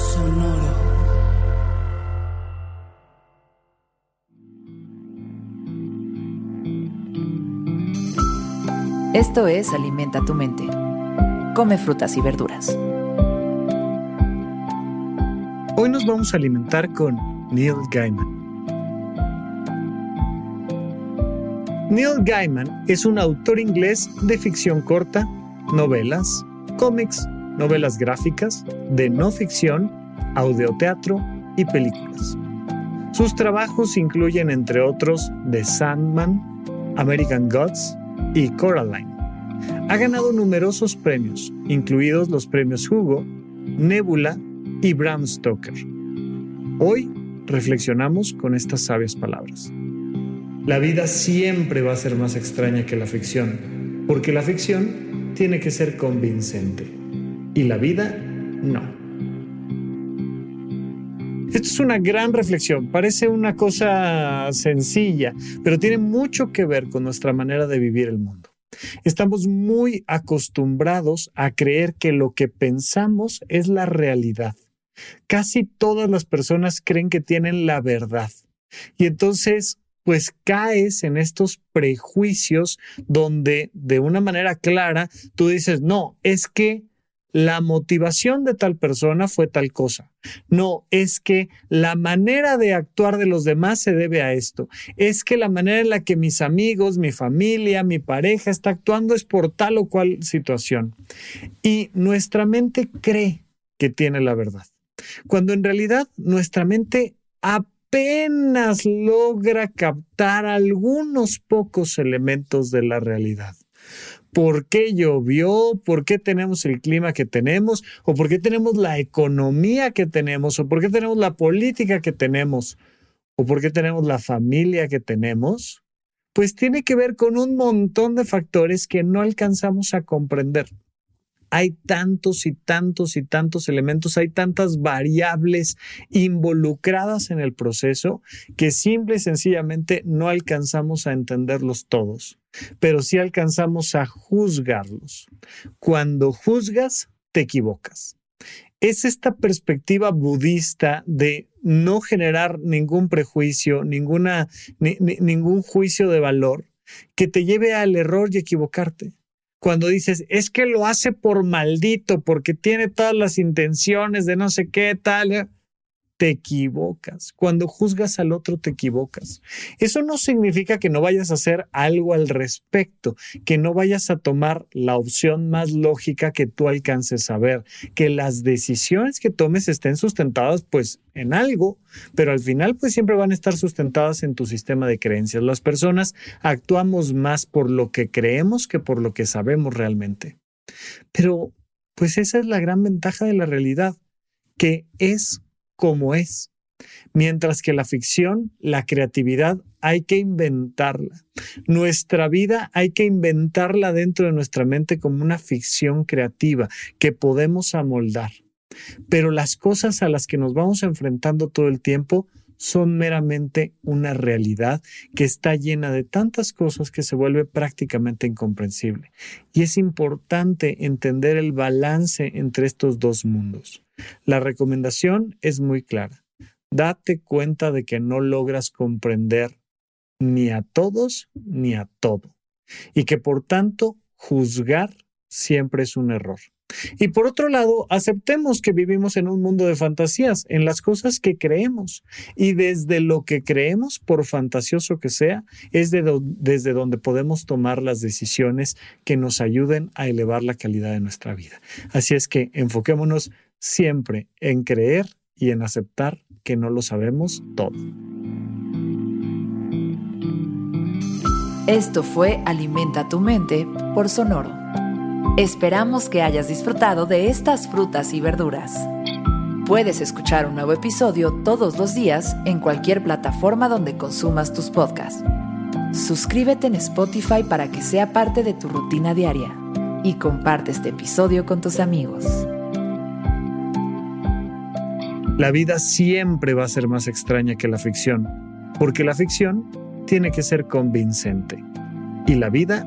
Sonoro. Esto es Alimenta tu mente. Come frutas y verduras. Hoy nos vamos a alimentar con Neil Gaiman. Neil Gaiman es un autor inglés de ficción corta, novelas, cómics, novelas gráficas, de no ficción, audioteatro y películas. Sus trabajos incluyen, entre otros, The Sandman, American Gods y Coraline. Ha ganado numerosos premios, incluidos los premios Hugo, Nebula y Bram Stoker. Hoy reflexionamos con estas sabias palabras. La vida siempre va a ser más extraña que la ficción, porque la ficción tiene que ser convincente y la vida no. Esto es una gran reflexión, parece una cosa sencilla, pero tiene mucho que ver con nuestra manera de vivir el mundo. Estamos muy acostumbrados a creer que lo que pensamos es la realidad. Casi todas las personas creen que tienen la verdad. Y entonces, pues caes en estos prejuicios donde de una manera clara tú dices, no, es que la motivación de tal persona fue tal cosa. No, es que la manera de actuar de los demás se debe a esto. Es que la manera en la que mis amigos, mi familia, mi pareja está actuando es por tal o cual situación. Y nuestra mente cree que tiene la verdad, cuando en realidad nuestra mente apenas logra captar algunos pocos elementos de la realidad por qué llovió, por qué tenemos el clima que tenemos, o por qué tenemos la economía que tenemos, o por qué tenemos la política que tenemos, o por qué tenemos la familia que tenemos, pues tiene que ver con un montón de factores que no alcanzamos a comprender hay tantos y tantos y tantos elementos, hay tantas variables involucradas en el proceso que simple y sencillamente no alcanzamos a entenderlos todos, pero sí alcanzamos a juzgarlos. Cuando juzgas, te equivocas. Es esta perspectiva budista de no generar ningún prejuicio, ninguna, ningún juicio de valor que te lleve al error y equivocarte cuando dices, es que lo hace por maldito, porque tiene todas las intenciones de no sé qué tal, te equivocas. Cuando juzgas al otro, te equivocas. Eso no significa que no vayas a hacer algo al respecto, que no vayas a tomar la opción más lógica que tú alcances a ver, que las decisiones que tomes estén sustentadas pues en algo, pero al final pues siempre van a estar sustentadas en tu sistema de creencias. Las personas actuamos más por lo que creemos que por lo que sabemos realmente. Pero pues esa es la gran ventaja de la realidad, que es como es. Mientras que la ficción, la creatividad, hay que inventarla. Nuestra vida hay que inventarla dentro de nuestra mente como una ficción creativa que podemos amoldar. Pero las cosas a las que nos vamos enfrentando todo el tiempo son meramente una realidad que está llena de tantas cosas que se vuelve prácticamente incomprensible. Y es importante entender el balance entre estos dos mundos. La recomendación es muy clara. Date cuenta de que no logras comprender ni a todos ni a todo y que por tanto juzgar siempre es un error. Y por otro lado, aceptemos que vivimos en un mundo de fantasías, en las cosas que creemos. Y desde lo que creemos, por fantasioso que sea, es desde donde podemos tomar las decisiones que nos ayuden a elevar la calidad de nuestra vida. Así es que enfoquémonos siempre en creer y en aceptar que no lo sabemos todo. Esto fue Alimenta tu mente por Sonoro. Esperamos que hayas disfrutado de estas frutas y verduras. Puedes escuchar un nuevo episodio todos los días en cualquier plataforma donde consumas tus podcasts. Suscríbete en Spotify para que sea parte de tu rutina diaria y comparte este episodio con tus amigos. La vida siempre va a ser más extraña que la ficción, porque la ficción tiene que ser convincente y la vida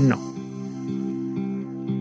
no.